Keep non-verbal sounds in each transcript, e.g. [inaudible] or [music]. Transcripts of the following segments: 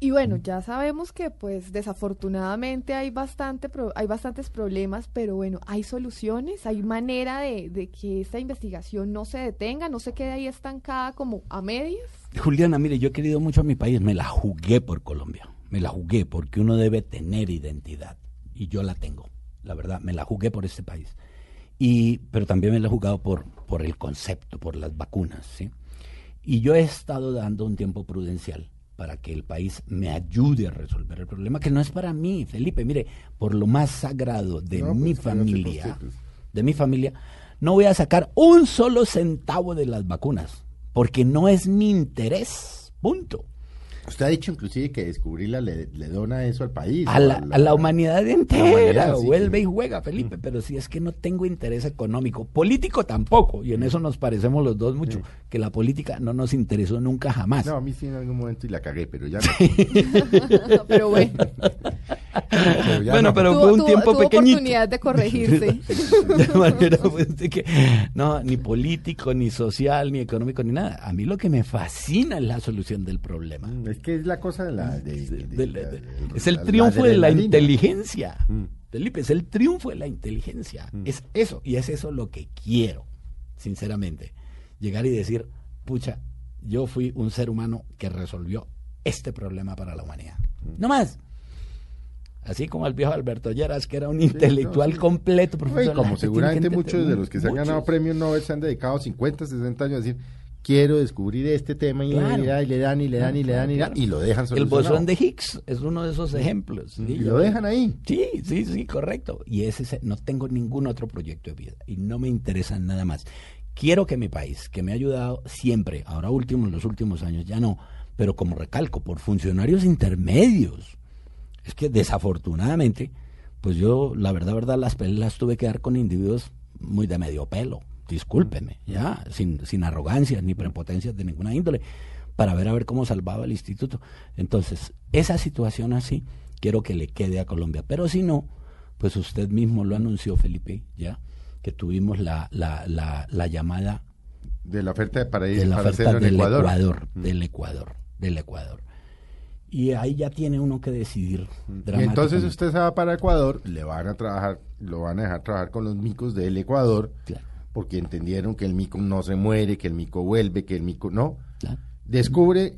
Y bueno, ya sabemos que pues desafortunadamente hay bastante hay bastantes problemas, pero bueno, hay soluciones, hay manera de, de, que esta investigación no se detenga, no se quede ahí estancada como a medias. Juliana, mire, yo he querido mucho a mi país, me la jugué por Colombia, me la jugué porque uno debe tener identidad y yo la tengo, la verdad, me la jugué por este país. Y, pero también me la he jugado por, por el concepto, por las vacunas, ¿sí? Y yo he estado dando un tiempo prudencial para que el país me ayude a resolver el problema, que no es para mí, Felipe. Mire, por lo más sagrado de mi pues, familia, pues. de mi familia, no voy a sacar un solo centavo de las vacunas, porque no es mi interés. Punto. Usted ha dicho inclusive que descubrirla le, dona eso al país. A, la, humanidad entera. vuelve y juega, Felipe. Pero si es que no tengo interés económico, político tampoco. Y en eso nos parecemos los dos mucho. Que la política no nos interesó nunca jamás. No, a mí sí en algún momento y la cagué, pero ya no. [laughs] pero bueno. [laughs] bueno, pero fue un tiempo tuvo oportunidad de corregirse. [laughs] de manera pues, que, no, ni político, ni social, ni económico, ni nada. A mí lo que me fascina es la solución del problema. Mm, es que es la cosa de la... es el triunfo de la inteligencia. Mm. Felipe, es el triunfo de la inteligencia. Mm. Es eso, y es eso lo que quiero, sinceramente. Llegar y decir, pucha, yo fui un ser humano que resolvió este problema para la humanidad. No más así como el viejo Alberto Lleras, que era un intelectual completo, profesor. como seguramente muchos de los que se han ganado premios Nobel se han dedicado 50, 60 años a decir, quiero descubrir este tema y, le dan y le dan y le dan y le dan y, le dan, y lo dejan solucionado. El bosón de Higgs es uno de esos ejemplos. Y lo dejan ahí. Sí, sí, sí, correcto. Y ese no tengo ningún otro proyecto de vida y no me interesa nada más. Quiero que mi país, que me ha ayudado siempre, ahora último en los últimos años ya no, pero como recalco, por funcionarios intermedios, es que desafortunadamente, pues yo, la verdad, verdad, las peleas tuve que dar con individuos muy de medio pelo, discúlpeme, ya, sin, sin arrogancia ni prepotencias de ninguna índole, para ver a ver cómo salvaba el instituto. Entonces, esa situación así, quiero que le quede a Colombia. Pero si no, pues usted mismo lo anunció, Felipe, ya, que tuvimos la, la, la, llamada de la oferta de para de la oferta del Ecuador, del Ecuador, del Ecuador y ahí ya tiene uno que decidir. Y entonces usted se va para Ecuador, le van a trabajar, lo van a dejar trabajar con los micos del Ecuador, porque entendieron que el mico no se muere, que el mico vuelve, que el mico no. Descubre,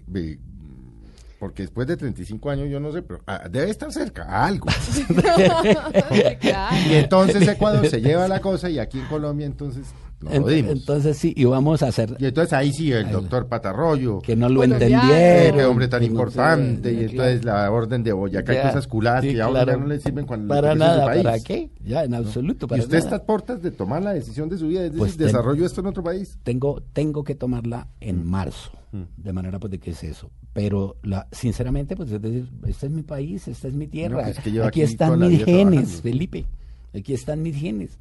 porque después de 35 años yo no sé, pero ah, debe estar cerca, a algo. [laughs] [laughs] y entonces Ecuador se lleva la cosa y aquí en Colombia entonces entonces sí, y vamos a hacer... Y entonces ahí sí, el doctor Patarroyo. Que no lo entendieron. Qué hombre tan importante. y entonces la orden de Boyacá y cosas culadas que ahora ya no le sirven cuando Para nada, ¿para qué? Ya, en absoluto, para ¿Y usted está a puertas de tomar la decisión de su vida, es decir, pues desarrollo esto en otro país? Tengo, tengo que tomarla en mm. marzo, mm. de manera pues de que es eso. Pero la, sinceramente, pues es decir, este es mi país, esta es mi tierra. Pues, aquí, aquí están mis genes, Felipe. Aquí están mis genes.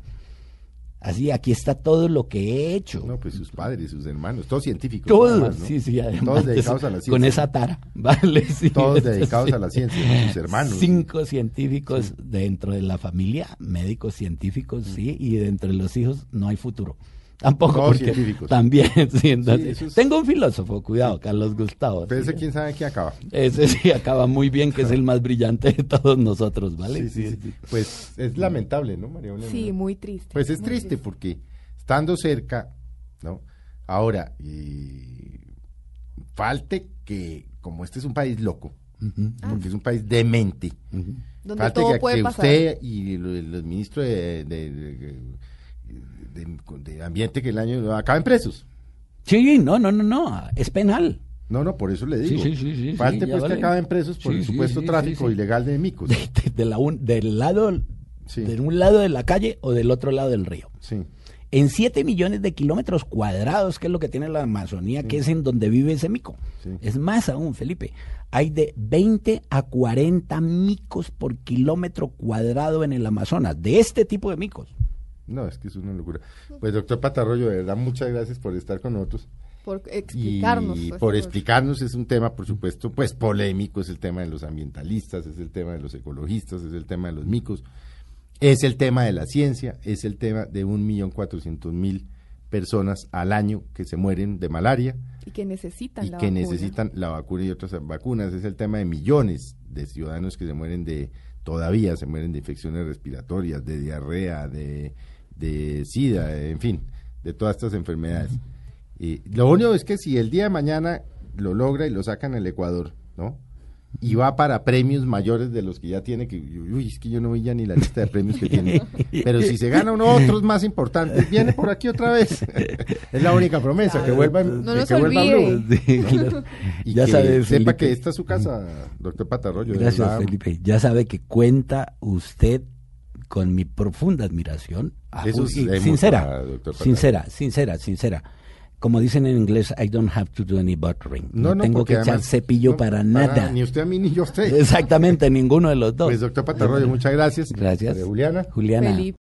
Así, aquí está todo lo que he hecho. No, pues sus padres, sus hermanos, todos científicos. Todos, sí, sí, además. Todos dedicados a la ciencia. Con esa tara, [laughs] ¿vale? Sí, todos dedicados a la ciencia, sus [laughs] hermanos. Cinco científicos dentro de la familia, médicos científicos, sí, y dentro de los hijos no hay futuro. Tampoco porque también, [laughs] sí, tengo un filósofo, cuidado, Carlos Gustavo. Pero ese quién sabe qué acaba. Ese sí acaba muy bien, que es el más brillante de todos nosotros, ¿vale? Sí, sí, Pues es lamentable, ¿no, María Sí, muy triste. Pues es triste porque estando cerca, ¿no? Ahora, falte que, como este es un país loco, porque es un país demente, falte que, usted y los, ministros de de, ambiente que el año acaben presos. Sí, no, no, no, no, es penal. No, no, por eso le digo. Sí, sí, sí, Falte pues que acaben presos por el supuesto tráfico ilegal de micos. De, la un, del lado, de un lado de la calle o del otro lado del río. Sí. En 7 millones de kilómetros cuadrados, que es lo que tiene la Amazonía, que es en donde vive ese mico. Es más aún, Felipe. Hay de 20 a 40 micos por kilómetro cuadrado en el Amazonas, de este tipo de micos. No, es que es una locura. Pues doctor Patarroyo, de verdad, muchas gracias por estar con nosotros. Por explicarnos. Y pues, por explicarnos es un tema, por supuesto, pues polémico, es el tema de los ambientalistas, es el tema de los ecologistas, es el tema de los micos, es el tema de la ciencia, es el tema de un millón cuatrocientos mil personas al año que se mueren de malaria y que necesitan y la que vacuna. necesitan la vacuna y otras vacunas. Es el tema de millones de ciudadanos que se mueren de, todavía se mueren de infecciones respiratorias, de diarrea, de, de sida, en fin, de todas estas enfermedades. Y lo único es que si el día de mañana lo logra y lo sacan al Ecuador, ¿no? y va para premios mayores de los que ya tiene, que uy, es que yo no vi ya ni la lista de premios que tiene. Pero si se gana uno otros más importantes, viene por aquí otra vez. [laughs] es la única promesa, que vuelva, No que vuelva. Blue. Sí, claro. Y ya que sabe, sepa que esta es su casa, doctor Patarroyo. Gracias. Felipe. Ya sabe que cuenta usted con mi profunda admiración. Ah, es sincera, Patarroyo. sincera, sincera, sincera. Como dicen en inglés, I don't have to do any buttering. No, tengo porque que echar además- cepillo no, para nada. Ni usted a mí ni yo a usted. [laughs] Exactamente, ninguno de los dos. Pues doctor Patarroyo, muchas gracias. Gracias. Juliana. Juliana. Felipe.